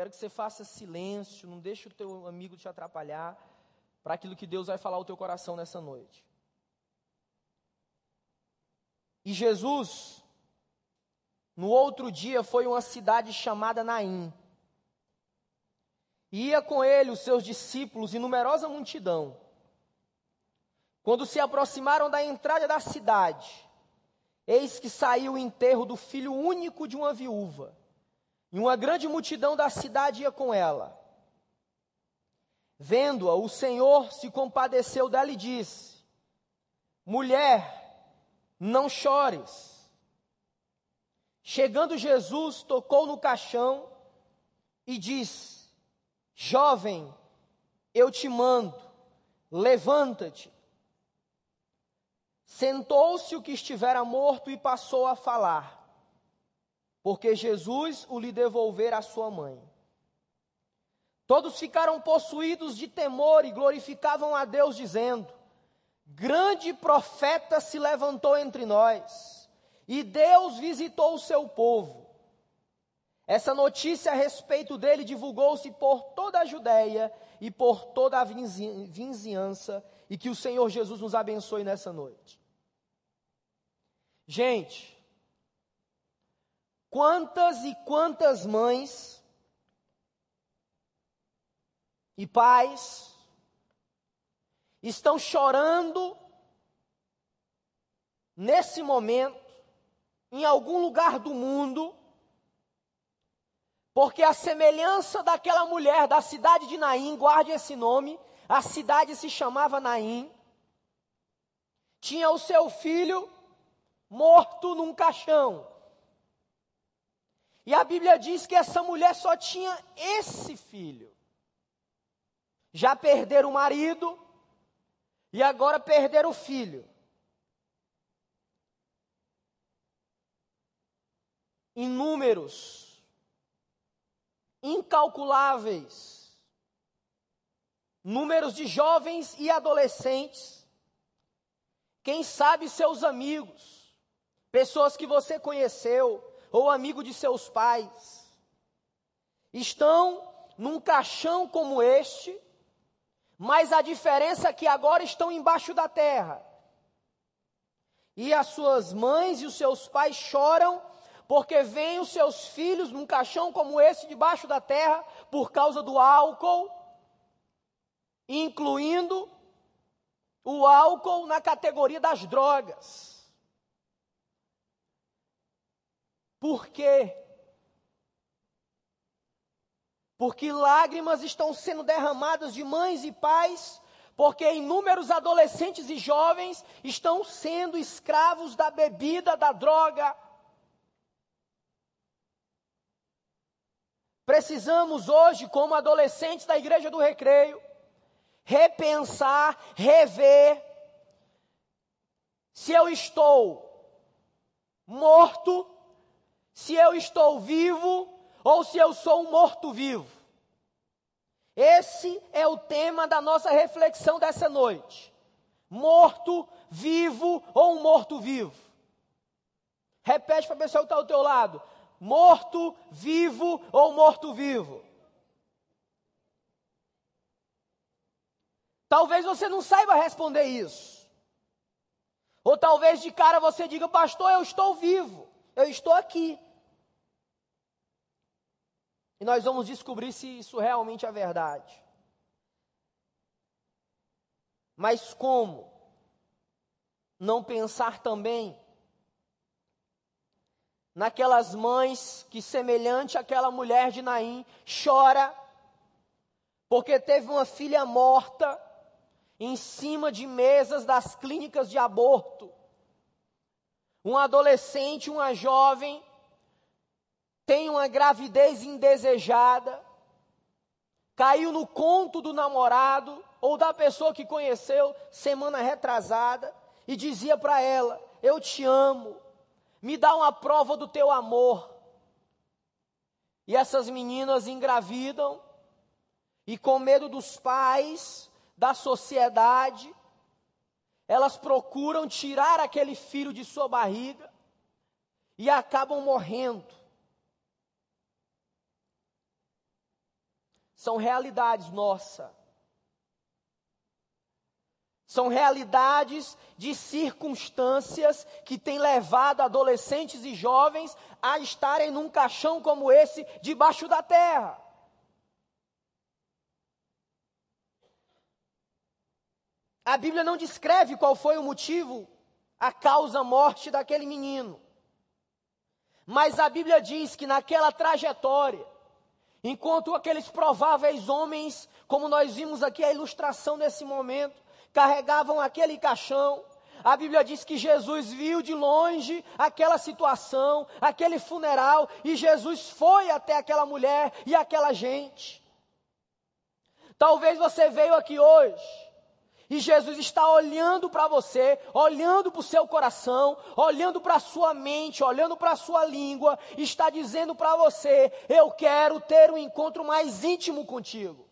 Quero que você faça silêncio, não deixe o teu amigo te atrapalhar para aquilo que Deus vai falar ao teu coração nessa noite. E Jesus, no outro dia, foi uma cidade chamada Naim. Ia com ele os seus discípulos e numerosa multidão. Quando se aproximaram da entrada da cidade, eis que saiu o enterro do filho único de uma viúva, e uma grande multidão da cidade ia com ela. Vendo-a, o Senhor se compadeceu dela e disse: Mulher, não chores. Chegando Jesus, tocou no caixão e disse: Jovem, eu te mando, levanta-te. Sentou-se o que estivera morto e passou a falar, porque Jesus o lhe devolvera à sua mãe. Todos ficaram possuídos de temor e glorificavam a Deus, dizendo: Grande profeta se levantou entre nós, e Deus visitou o seu povo. Essa notícia a respeito dele divulgou-se por toda a Judéia e por toda a vizinhança, e que o Senhor Jesus nos abençoe nessa noite. Gente, quantas e quantas mães e pais estão chorando nesse momento, em algum lugar do mundo, porque a semelhança daquela mulher da cidade de Naim, guarde esse nome, a cidade se chamava Naim, tinha o seu filho morto num caixão. E a Bíblia diz que essa mulher só tinha esse filho. Já perderam o marido e agora perderam o filho. Inúmeros, incalculáveis, números de jovens e adolescentes, quem sabe seus amigos, pessoas que você conheceu ou amigo de seus pais, estão num caixão como este, mas a diferença é que agora estão embaixo da terra. E as suas mães e os seus pais choram porque veem os seus filhos num caixão como esse debaixo da terra por causa do álcool, incluindo o álcool na categoria das drogas. Por quê? Porque lágrimas estão sendo derramadas de mães e pais, porque inúmeros adolescentes e jovens estão sendo escravos da bebida, da droga. Precisamos hoje, como adolescentes da Igreja do Recreio, repensar, rever se eu estou morto se eu estou vivo ou se eu sou um morto-vivo. Esse é o tema da nossa reflexão dessa noite. Morto, vivo ou um morto-vivo? Repete para a pessoa que está ao teu lado. Morto, vivo ou morto-vivo? Talvez você não saiba responder isso. Ou talvez de cara você diga, pastor, eu estou vivo, eu estou aqui. E nós vamos descobrir se isso realmente é verdade. Mas como não pensar também naquelas mães que, semelhante àquela mulher de Naim, chora porque teve uma filha morta em cima de mesas das clínicas de aborto. Um adolescente, uma jovem, tem uma gravidez indesejada, caiu no conto do namorado ou da pessoa que conheceu semana retrasada e dizia para ela: Eu te amo, me dá uma prova do teu amor. E essas meninas engravidam e, com medo dos pais, da sociedade, elas procuram tirar aquele filho de sua barriga e acabam morrendo. São realidades nossa. São realidades de circunstâncias que têm levado adolescentes e jovens a estarem num caixão como esse debaixo da terra. A Bíblia não descreve qual foi o motivo, a causa morte daquele menino. Mas a Bíblia diz que naquela trajetória, enquanto aqueles prováveis homens, como nós vimos aqui a ilustração desse momento, carregavam aquele caixão, a Bíblia diz que Jesus viu de longe aquela situação, aquele funeral, e Jesus foi até aquela mulher e aquela gente. Talvez você veio aqui hoje e Jesus está olhando para você, olhando para o seu coração, olhando para a sua mente, olhando para a sua língua, está dizendo para você: Eu quero ter um encontro mais íntimo contigo.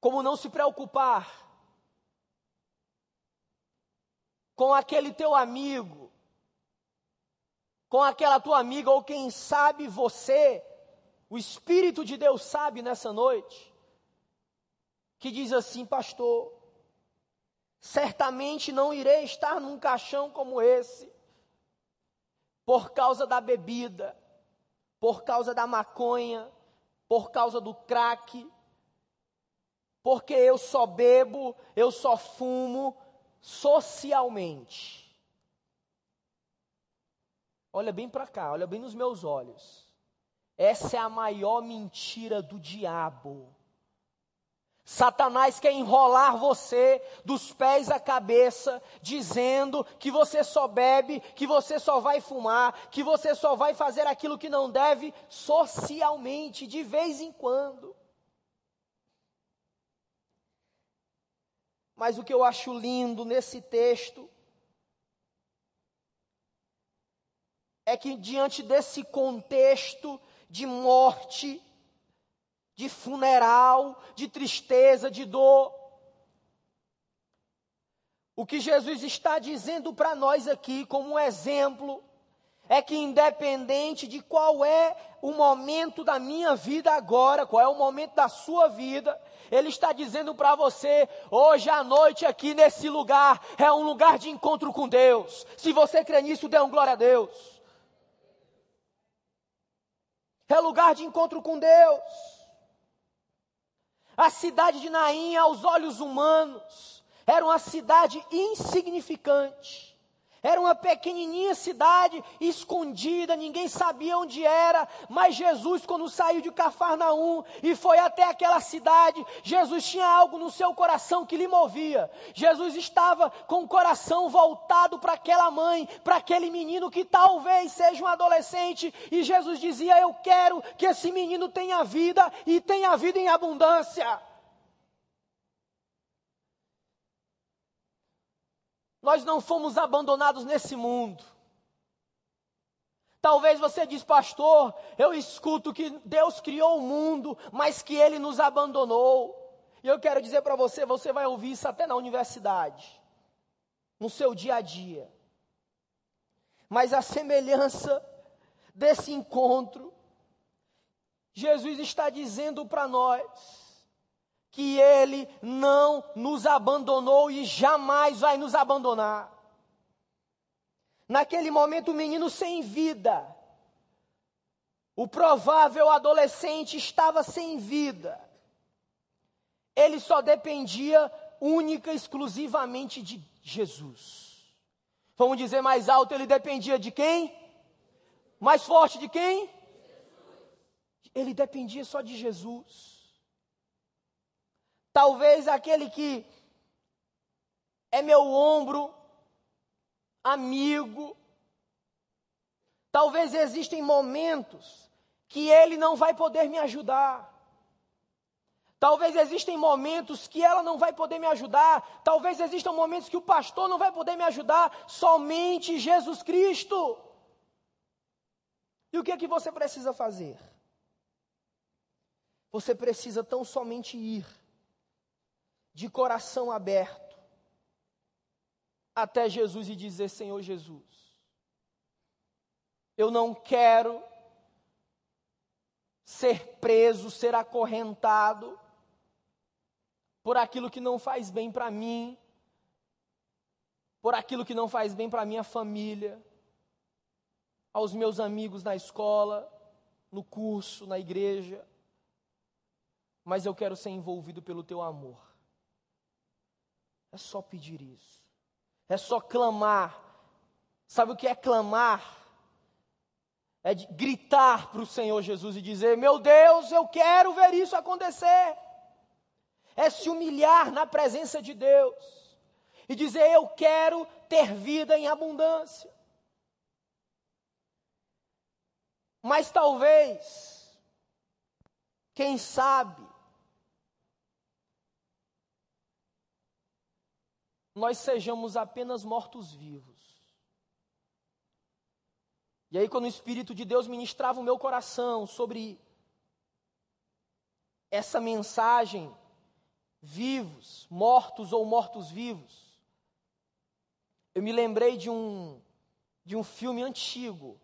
Como não se preocupar com aquele teu amigo, com aquela tua amiga, ou quem sabe você o Espírito de Deus sabe nessa noite, que diz assim, pastor, certamente não irei estar num caixão como esse, por causa da bebida, por causa da maconha, por causa do crack, porque eu só bebo, eu só fumo socialmente. Olha bem para cá, olha bem nos meus olhos. Essa é a maior mentira do diabo. Satanás quer enrolar você dos pés à cabeça, dizendo que você só bebe, que você só vai fumar, que você só vai fazer aquilo que não deve socialmente, de vez em quando. Mas o que eu acho lindo nesse texto é que, diante desse contexto de morte, de funeral, de tristeza, de dor. O que Jesus está dizendo para nós aqui, como um exemplo, é que independente de qual é o momento da minha vida agora, qual é o momento da sua vida, Ele está dizendo para você, hoje à noite aqui nesse lugar, é um lugar de encontro com Deus. Se você crê nisso, dê um glória a Deus é lugar de encontro com Deus. A cidade de Naim, aos olhos humanos, era uma cidade insignificante. Era uma pequenininha cidade escondida, ninguém sabia onde era, mas Jesus, quando saiu de Cafarnaum e foi até aquela cidade, Jesus tinha algo no seu coração que lhe movia. Jesus estava com o coração voltado para aquela mãe, para aquele menino que talvez seja um adolescente, e Jesus dizia: Eu quero que esse menino tenha vida e tenha vida em abundância. Nós não fomos abandonados nesse mundo. Talvez você diz, pastor, eu escuto que Deus criou o mundo, mas que Ele nos abandonou. E eu quero dizer para você, você vai ouvir isso até na universidade, no seu dia a dia. Mas a semelhança desse encontro, Jesus está dizendo para nós, que Ele não nos abandonou e jamais vai nos abandonar. Naquele momento, o menino sem vida, o provável adolescente estava sem vida. Ele só dependia única e exclusivamente de Jesus. Vamos dizer mais alto, ele dependia de quem? Mais forte de quem? Ele dependia só de Jesus. Talvez aquele que é meu ombro, amigo. Talvez existem momentos que ele não vai poder me ajudar. Talvez existem momentos que ela não vai poder me ajudar. Talvez existam momentos que o pastor não vai poder me ajudar. Somente Jesus Cristo. E o que é que você precisa fazer? Você precisa tão somente ir de coração aberto até Jesus e dizer: Senhor Jesus, Eu não quero ser preso, ser acorrentado por aquilo que não faz bem para mim, por aquilo que não faz bem para minha família, aos meus amigos na escola, no curso, na igreja. Mas eu quero ser envolvido pelo teu amor. É só pedir isso. É só clamar. Sabe o que é clamar? É gritar para o Senhor Jesus e dizer: Meu Deus, eu quero ver isso acontecer. É se humilhar na presença de Deus e dizer: Eu quero ter vida em abundância. Mas talvez, quem sabe, nós sejamos apenas mortos-vivos. E aí, quando o Espírito de Deus ministrava o meu coração sobre essa mensagem, vivos, mortos ou mortos-vivos, eu me lembrei de um, de um filme antigo.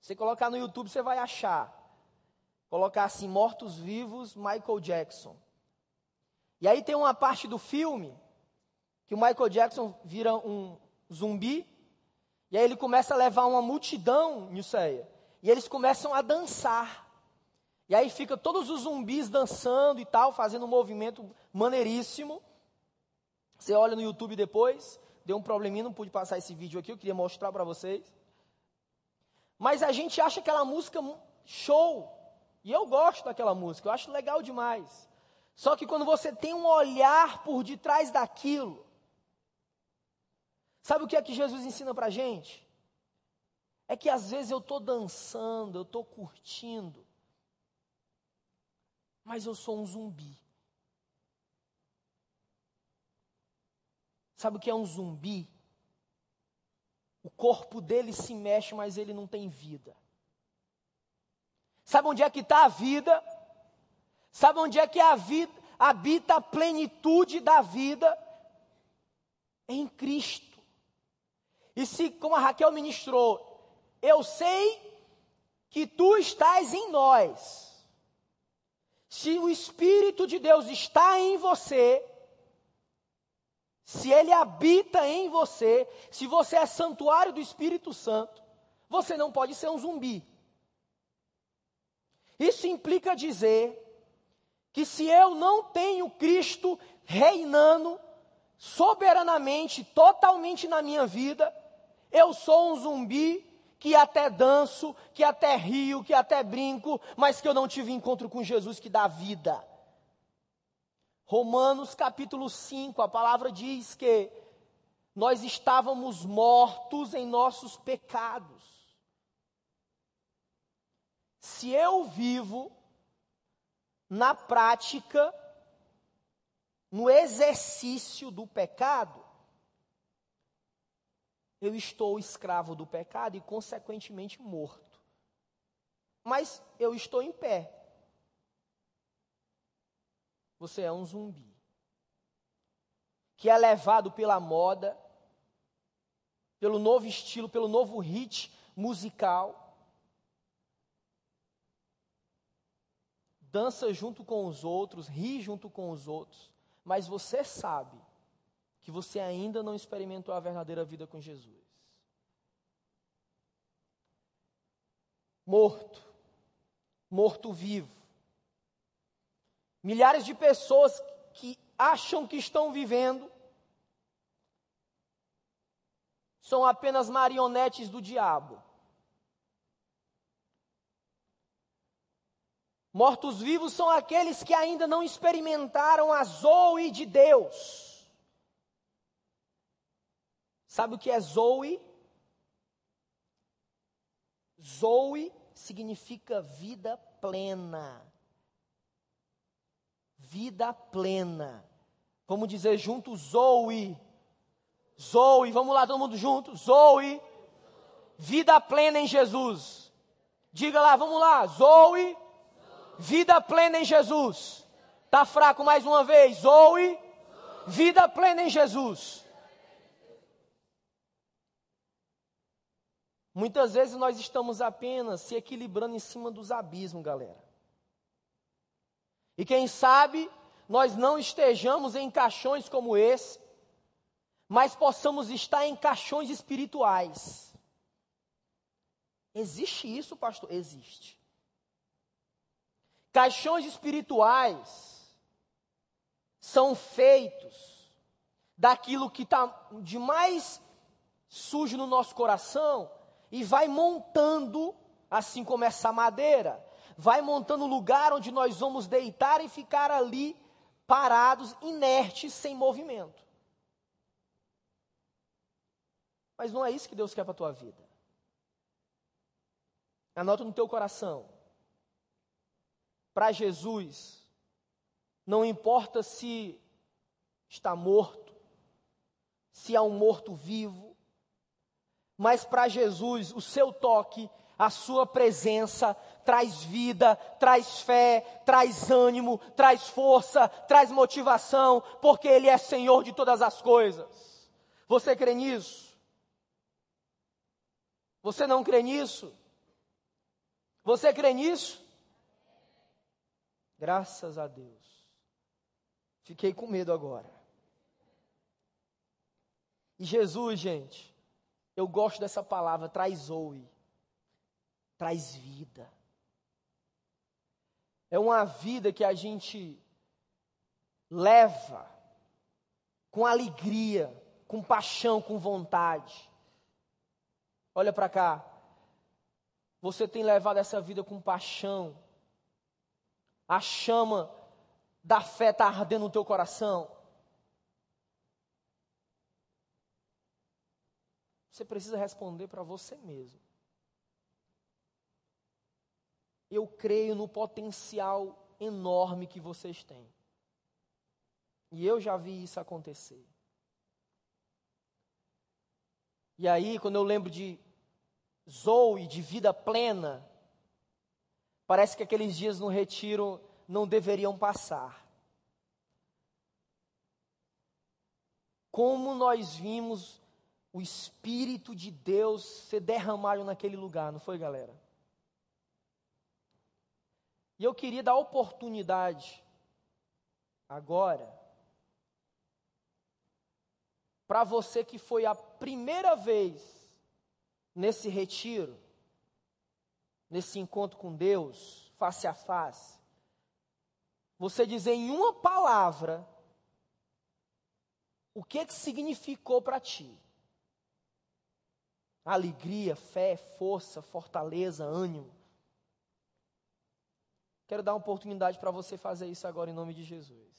Você colocar no YouTube, você vai achar. Colocar assim, Mortos-Vivos, Michael Jackson. E aí tem uma parte do filme que o Michael Jackson vira um zumbi, e aí ele começa a levar uma multidão, Nilceia, e eles começam a dançar. E aí fica todos os zumbis dançando e tal, fazendo um movimento maneiríssimo. Você olha no YouTube depois, Deu um probleminha, não pude passar esse vídeo aqui, eu queria mostrar para vocês. Mas a gente acha aquela música show. E eu gosto daquela música, eu acho legal demais. Só que quando você tem um olhar por detrás daquilo, sabe o que é que Jesus ensina para a gente? É que às vezes eu estou dançando, eu estou curtindo, mas eu sou um zumbi. Sabe o que é um zumbi? O corpo dele se mexe, mas ele não tem vida. Sabe onde é que está a vida? Sabe onde é que a vida, habita a plenitude da vida? Em Cristo. E se, como a Raquel ministrou, eu sei que tu estás em nós. Se o Espírito de Deus está em você, se ele habita em você, se você é santuário do Espírito Santo, você não pode ser um zumbi. Isso implica dizer que se eu não tenho Cristo reinando soberanamente, totalmente na minha vida, eu sou um zumbi que até danço, que até rio, que até brinco, mas que eu não tive encontro com Jesus que dá vida. Romanos capítulo 5, a palavra diz que nós estávamos mortos em nossos pecados. Se eu vivo na prática, no exercício do pecado, eu estou escravo do pecado e, consequentemente, morto. Mas eu estou em pé você é um zumbi. Que é levado pela moda, pelo novo estilo, pelo novo hit musical. Dança junto com os outros, ri junto com os outros, mas você sabe que você ainda não experimentou a verdadeira vida com Jesus. Morto, morto vivo Milhares de pessoas que acham que estão vivendo são apenas marionetes do diabo. Mortos-vivos são aqueles que ainda não experimentaram a Zoe de Deus. Sabe o que é Zoe? Zoe significa vida plena vida plena. Vamos dizer junto, Zoe. Zoe, vamos lá, todo mundo junto. Zoe. Vida plena em Jesus. Diga lá, vamos lá. Zoe. Vida plena em Jesus. Tá fraco mais uma vez. Zoe. Vida plena em Jesus. Muitas vezes nós estamos apenas se equilibrando em cima dos abismos, galera. E quem sabe nós não estejamos em caixões como esse, mas possamos estar em caixões espirituais. Existe isso, pastor? Existe. Caixões espirituais são feitos daquilo que está de mais sujo no nosso coração e vai montando, assim como essa madeira, vai montando lugar onde nós vamos deitar e ficar ali parados, inertes, sem movimento. Mas não é isso que Deus quer para a tua vida. Anota no teu coração. Para Jesus, não importa se está morto, se há um morto vivo, mas para Jesus, o seu toque, a sua presença traz vida, traz fé, traz ânimo, traz força, traz motivação, porque Ele é Senhor de todas as coisas. Você crê nisso? Você não crê nisso? Você crê nisso? Graças a Deus. Fiquei com medo agora. E Jesus, gente, eu gosto dessa palavra, traz oue, traz vida. É uma vida que a gente leva com alegria, com paixão, com vontade. Olha para cá. Você tem levado essa vida com paixão. A chama da fé está ardendo no teu coração. Você precisa responder para você mesmo. Eu creio no potencial enorme que vocês têm. E eu já vi isso acontecer. E aí, quando eu lembro de Zoe, de vida plena, parece que aqueles dias no retiro não deveriam passar. Como nós vimos o Espírito de Deus ser derramado naquele lugar, não foi, galera? E eu queria dar oportunidade agora para você que foi a primeira vez nesse retiro, nesse encontro com Deus, face a face, você dizer em uma palavra o que que significou para ti alegria, fé, força, fortaleza, ânimo. Quero dar uma oportunidade para você fazer isso agora em nome de Jesus.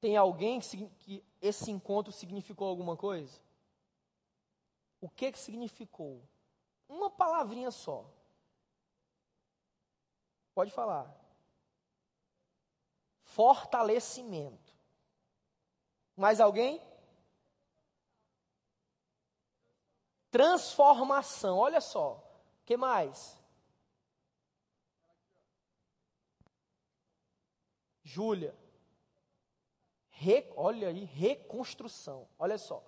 Tem alguém que, que, esse encontro significou alguma coisa? O que que significou? Uma palavrinha só. Pode falar fortalecimento. Mais alguém? Transformação. Olha só. Que mais? Júlia. Re, olha aí, reconstrução. Olha só.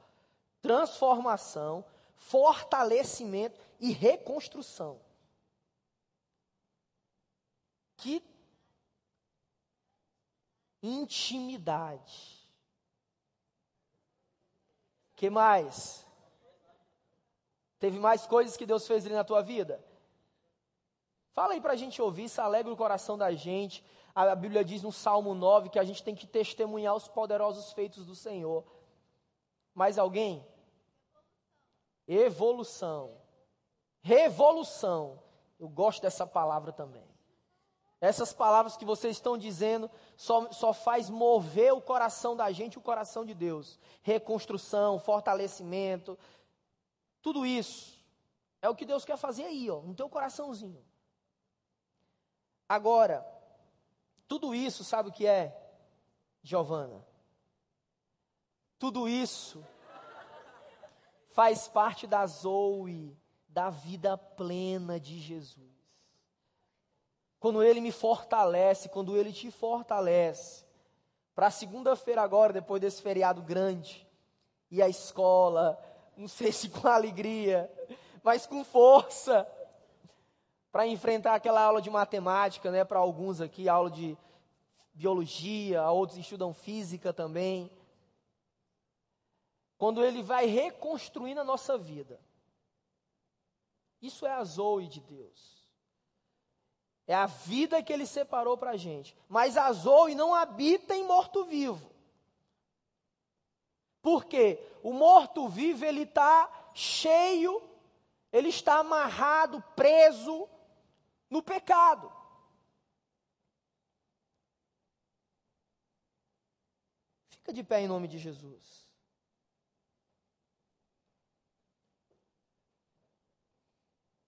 Transformação, fortalecimento e reconstrução. Que intimidade. Que mais? Teve mais coisas que Deus fez ali na tua vida? Fala aí para a gente ouvir, isso alegra o coração da gente. A Bíblia diz no Salmo 9 que a gente tem que testemunhar os poderosos feitos do Senhor. Mais alguém? Evolução. Revolução. Eu gosto dessa palavra também. Essas palavras que vocês estão dizendo só, só faz mover o coração da gente, o coração de Deus. Reconstrução, fortalecimento, tudo isso é o que Deus quer fazer aí, ó, no teu coraçãozinho. Agora, tudo isso, sabe o que é, Giovana? Tudo isso faz parte da Zoe, da vida plena de Jesus. Quando Ele me fortalece, quando Ele te fortalece. Para segunda-feira agora, depois desse feriado grande, e a escola, não sei se com alegria, mas com força, para enfrentar aquela aula de matemática, né? Para alguns aqui, aula de biologia, outros estudam física também. Quando Ele vai reconstruindo a nossa vida. Isso é a Zoe de Deus. É a vida que ele separou para a gente. Mas a Zoe não habita em morto-vivo. Por quê? O morto-vivo, ele está cheio, ele está amarrado, preso no pecado. Fica de pé em nome de Jesus.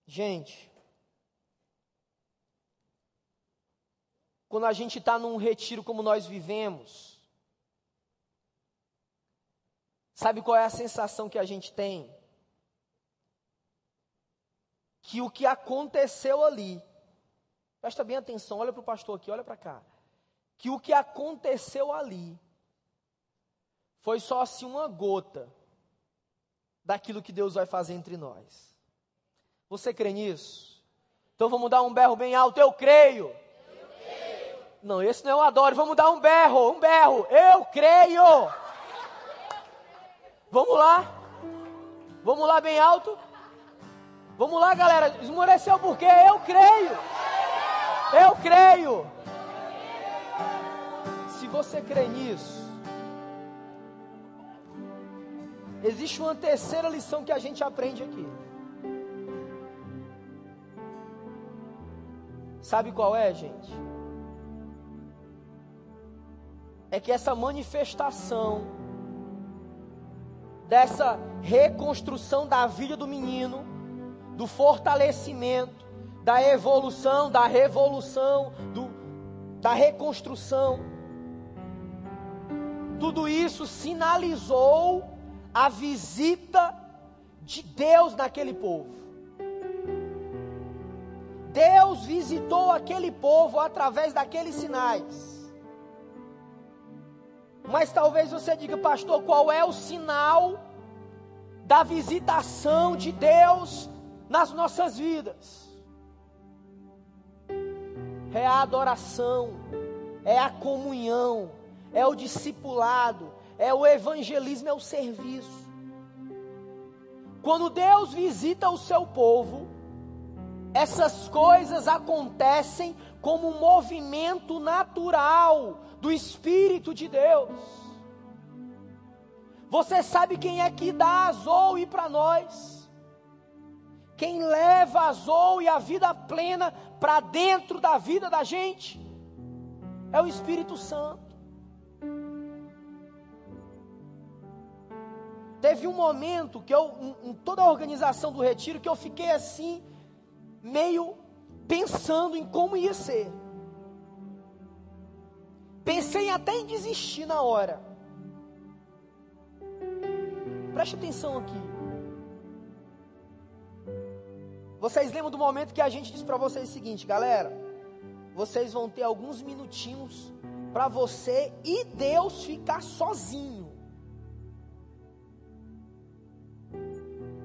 Gente, quando a gente está num retiro como nós vivemos, sabe qual é a sensação que a gente tem? Que o que aconteceu ali, presta bem atenção, olha para o pastor aqui, olha para cá. Que o que aconteceu ali foi só assim uma gota daquilo que Deus vai fazer entre nós. Você crê nisso? Então vamos dar um berro bem alto, eu creio. Não, esse não é o adoro. Vamos dar um berro, um berro. Eu creio. Vamos lá. Vamos lá bem alto. Vamos lá, galera. Esmoreceu porque eu creio. Eu creio. Se você crê nisso, existe uma terceira lição que a gente aprende aqui. Sabe qual é, gente? É que essa manifestação dessa reconstrução da vida do menino, do fortalecimento, da evolução, da revolução, do, da reconstrução, tudo isso sinalizou a visita de Deus naquele povo. Deus visitou aquele povo através daqueles sinais. Mas talvez você diga, pastor, qual é o sinal da visitação de Deus nas nossas vidas? É a adoração, é a comunhão, é o discipulado, é o evangelismo, é o serviço. Quando Deus visita o seu povo, essas coisas acontecem como um movimento natural do Espírito de Deus. Você sabe quem é que dá a Zoe para nós? Quem leva a Zoe a vida plena para dentro da vida da gente? É o Espírito Santo. Teve um momento que eu, em toda a organização do retiro, que eu fiquei assim, meio pensando em como ia ser. Pensei até em desistir na hora. Preste atenção aqui. Vocês lembram do momento que a gente disse para vocês o seguinte, galera? Vocês vão ter alguns minutinhos para você e Deus ficar sozinho.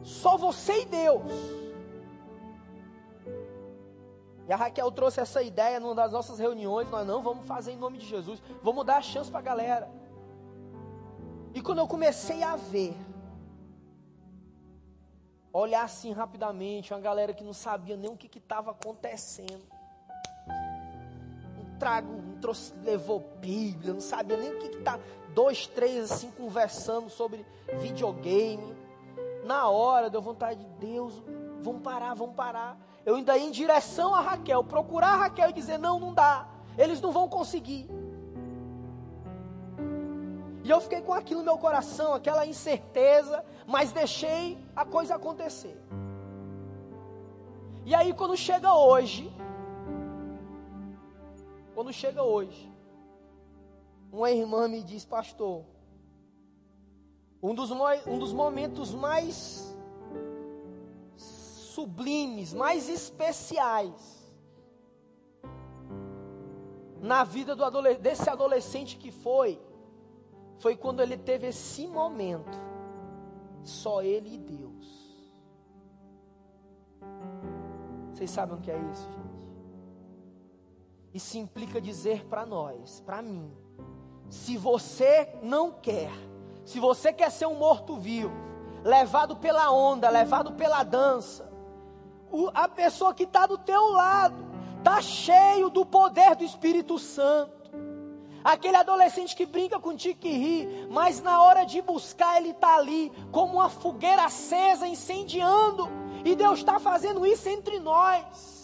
Só você e Deus. E a Raquel trouxe essa ideia numa das nossas reuniões. Nós não vamos fazer em nome de Jesus. Vamos dar a chance para a galera. E quando eu comecei a ver, olhar assim rapidamente, uma galera que não sabia nem o que estava acontecendo. Um trago, um trouxe, levou Bíblia, não sabia nem o que está. Dois, três assim conversando sobre videogame. Na hora deu vontade de Deus, vamos parar, vamos parar eu ainda ia em direção a Raquel, procurar a Raquel e dizer: não, não dá, eles não vão conseguir. E eu fiquei com aquilo no meu coração, aquela incerteza, mas deixei a coisa acontecer. E aí, quando chega hoje, quando chega hoje, uma irmã me diz, pastor, um dos, um dos momentos mais sublimes, mais especiais na vida do desse adolescente que foi, foi quando ele teve esse momento, só ele e Deus. Vocês sabem o que é isso, gente? Isso implica dizer para nós, para mim, se você não quer, se você quer ser um morto-vivo, levado pela onda, levado pela dança, a pessoa que está do teu lado está cheio do poder do Espírito Santo. Aquele adolescente que brinca contigo que ri, mas na hora de buscar ele está ali, como uma fogueira acesa, incendiando, e Deus está fazendo isso entre nós.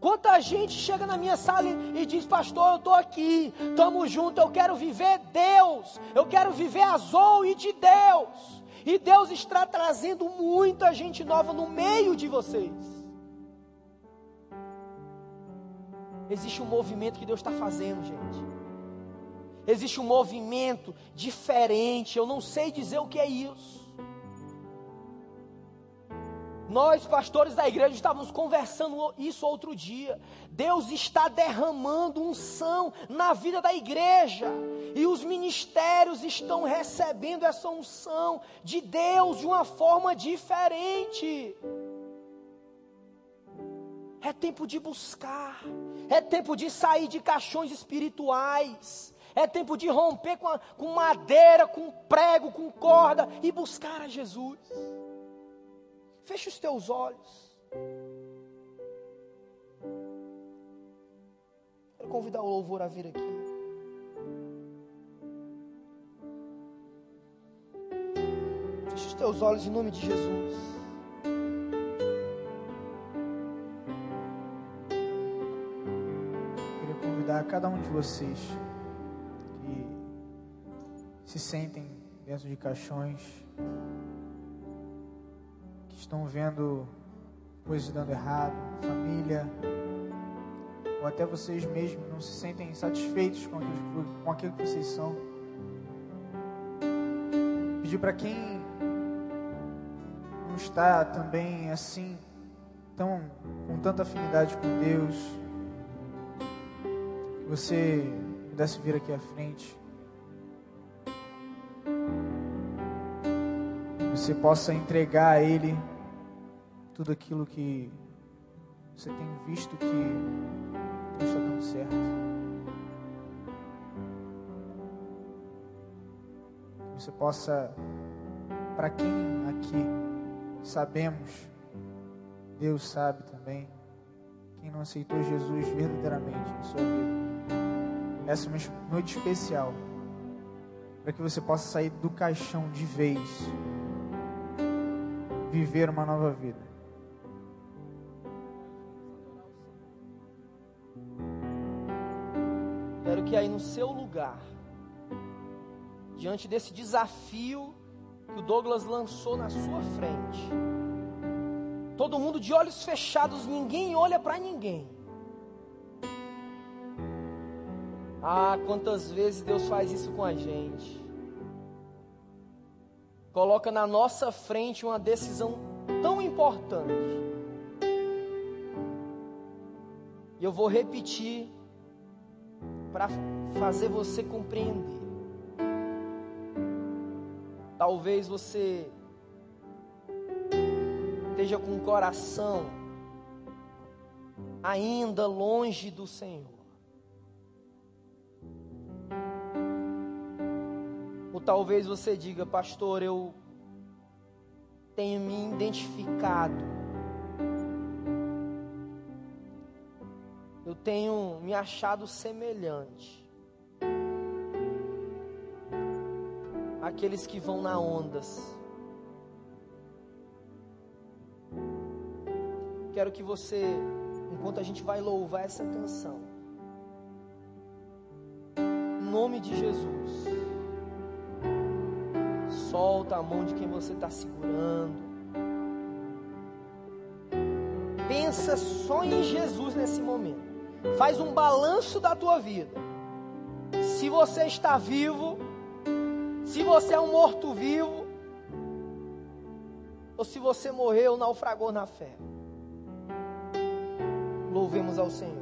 Quanta gente chega na minha sala e diz, pastor, eu estou aqui, estamos juntos, eu quero viver Deus, eu quero viver a zoe de Deus. E Deus está trazendo muita gente nova no meio de vocês. Existe um movimento que Deus está fazendo, gente. Existe um movimento diferente, eu não sei dizer o que é isso. Nós, pastores da igreja, estávamos conversando isso outro dia. Deus está derramando unção na vida da igreja. E os ministérios estão recebendo essa unção de Deus de uma forma diferente. É tempo de buscar. É tempo de sair de caixões espirituais. É tempo de romper com, a, com madeira, com prego, com corda e buscar a Jesus. Feche os teus olhos. Quero convidar o louvor a vir aqui. Feche os teus olhos em nome de Jesus. Convidar cada um de vocês que se sentem dentro de caixões estão vendo coisas dando errado, família, ou até vocês mesmos não se sentem satisfeitos com aquilo, com aquilo que vocês são. Pedir para quem não está também assim, tão, com tanta afinidade com Deus, que você pudesse vir aqui à frente. Você possa entregar a Ele tudo aquilo que você tem visto que não está dando certo. Que você possa, para quem aqui sabemos, Deus sabe também, quem não aceitou Jesus verdadeiramente na sua vida. Essa é uma noite especial para que você possa sair do caixão de vez, viver uma nova vida. Que aí no seu lugar, diante desse desafio que o Douglas lançou na sua frente, todo mundo de olhos fechados, ninguém olha para ninguém. Ah, quantas vezes Deus faz isso com a gente. Coloca na nossa frente uma decisão tão importante. E eu vou repetir para fazer você compreender. Talvez você esteja com o coração ainda longe do Senhor. Ou talvez você diga, pastor, eu tenho me identificado tenho me achado semelhante àqueles que vão na ondas. Quero que você, enquanto a gente vai louvar essa canção, em nome de Jesus, solta a mão de quem você está segurando. Pensa só em Jesus nesse momento. Faz um balanço da tua vida. Se você está vivo, se você é um morto-vivo, ou se você morreu, naufragou na fé. Louvemos ao Senhor.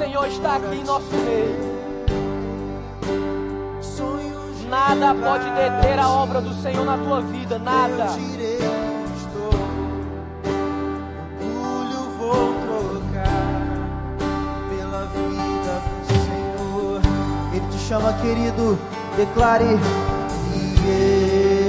Senhor está aqui em nosso meio. Nada pode deter a obra do Senhor na tua vida, nada. Ele te chama, querido, declare. E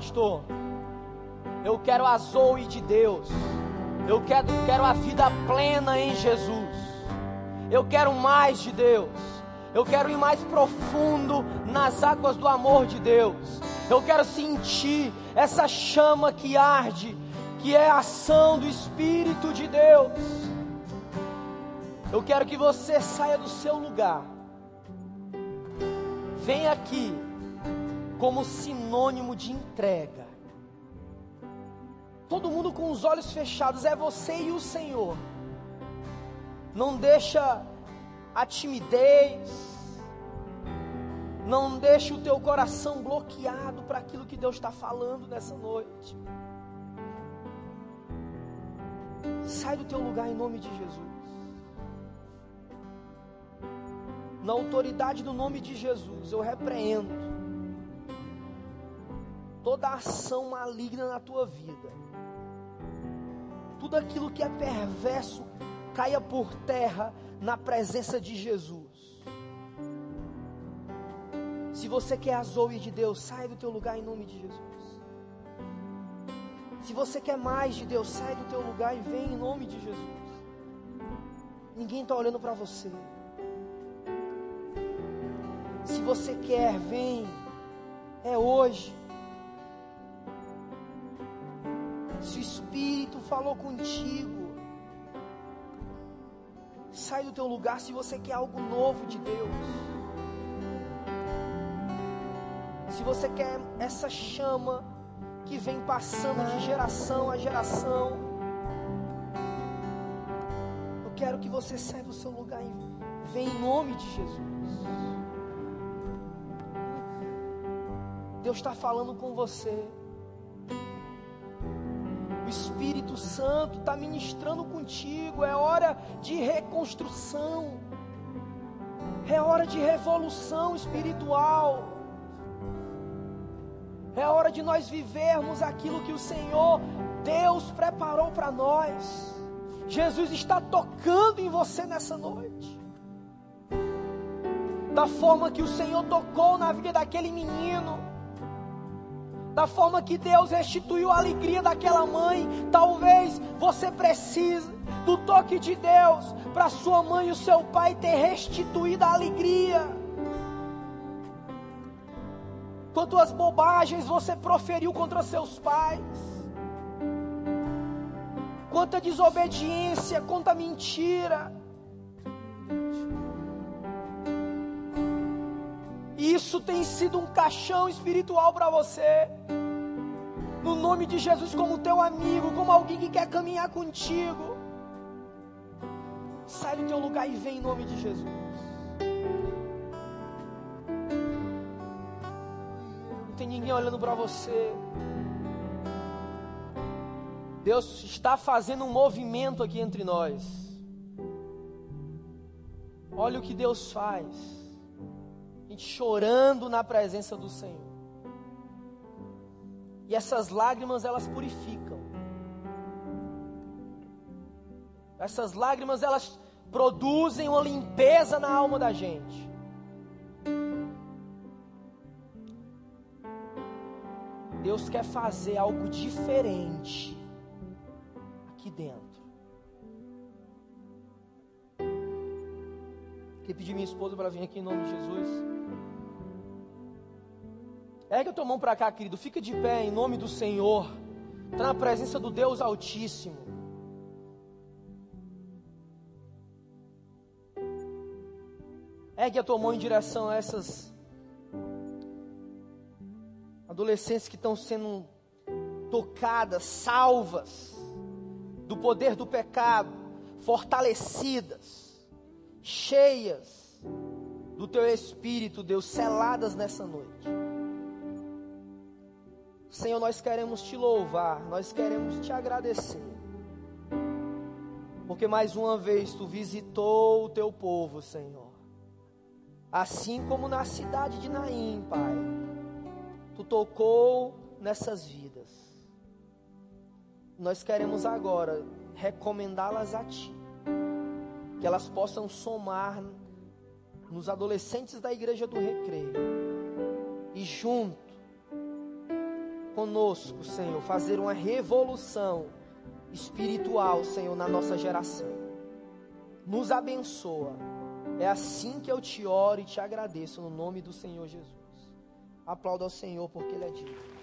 pastor. Eu quero a zoe de Deus. Eu quero, quero a vida plena em Jesus. Eu quero mais de Deus. Eu quero ir mais profundo nas águas do amor de Deus. Eu quero sentir essa chama que arde, que é a ação do Espírito de Deus. Eu quero que você saia do seu lugar. Vem aqui como sinônimo de entrega. Todo mundo com os olhos fechados, é você e o Senhor. Não deixa a timidez, não deixa o teu coração bloqueado para aquilo que Deus está falando nessa noite. Sai do teu lugar em nome de Jesus. Na autoridade do nome de Jesus, eu repreendo toda ação maligna na tua vida, tudo aquilo que é perverso, caia por terra na presença de Jesus. Se você quer a zoe de Deus, sai do teu lugar em nome de Jesus. Se você quer mais de Deus, sai do teu lugar e vem em nome de Jesus. Ninguém está olhando para você. Se você quer, vem. É hoje. Se o Espírito falou contigo, sai do teu lugar se você quer algo novo de Deus. Se você quer essa chama que vem passando de geração a geração, eu quero que você saia do seu lugar e venha em nome de Jesus. Deus está falando com você. Santo está ministrando contigo. É hora de reconstrução, é hora de revolução espiritual. É hora de nós vivermos aquilo que o Senhor, Deus, preparou para nós. Jesus está tocando em você nessa noite. Da forma que o Senhor tocou na vida daquele menino da forma que Deus restituiu a alegria daquela mãe. Talvez você precise do toque de Deus para sua mãe e o seu pai ter restituído a alegria. Quantas bobagens você proferiu contra seus pais? Quanta desobediência, quanta mentira. Isso tem sido um caixão espiritual para você. no nome de Jesus como teu amigo, como alguém que quer caminhar contigo. Sai do teu lugar e vem em nome de Jesus. Não tem ninguém olhando para você. Deus está fazendo um movimento aqui entre nós. Olha o que Deus faz. Gente chorando na presença do Senhor. E essas lágrimas elas purificam. Essas lágrimas elas produzem uma limpeza na alma da gente. Deus quer fazer algo diferente aqui dentro. Queria pedir minha esposa para vir aqui em nome de Jesus. Ergue a tua mão para cá, querido. Fica de pé em nome do Senhor. Está na presença do Deus Altíssimo. Ergue a tua mão em direção a essas adolescentes que estão sendo tocadas, salvas do poder do pecado, fortalecidas, cheias do teu espírito, Deus, seladas nessa noite. Senhor, nós queremos te louvar, nós queremos te agradecer. Porque mais uma vez tu visitou o teu povo, Senhor. Assim como na cidade de Naim, Pai. Tu tocou nessas vidas. Nós queremos agora recomendá-las a ti. Que elas possam somar nos adolescentes da igreja do recreio. E junto conosco, Senhor, fazer uma revolução espiritual, Senhor, na nossa geração. Nos abençoa. É assim que eu te oro e te agradeço no nome do Senhor Jesus. Aplauda ao Senhor porque Ele é digno.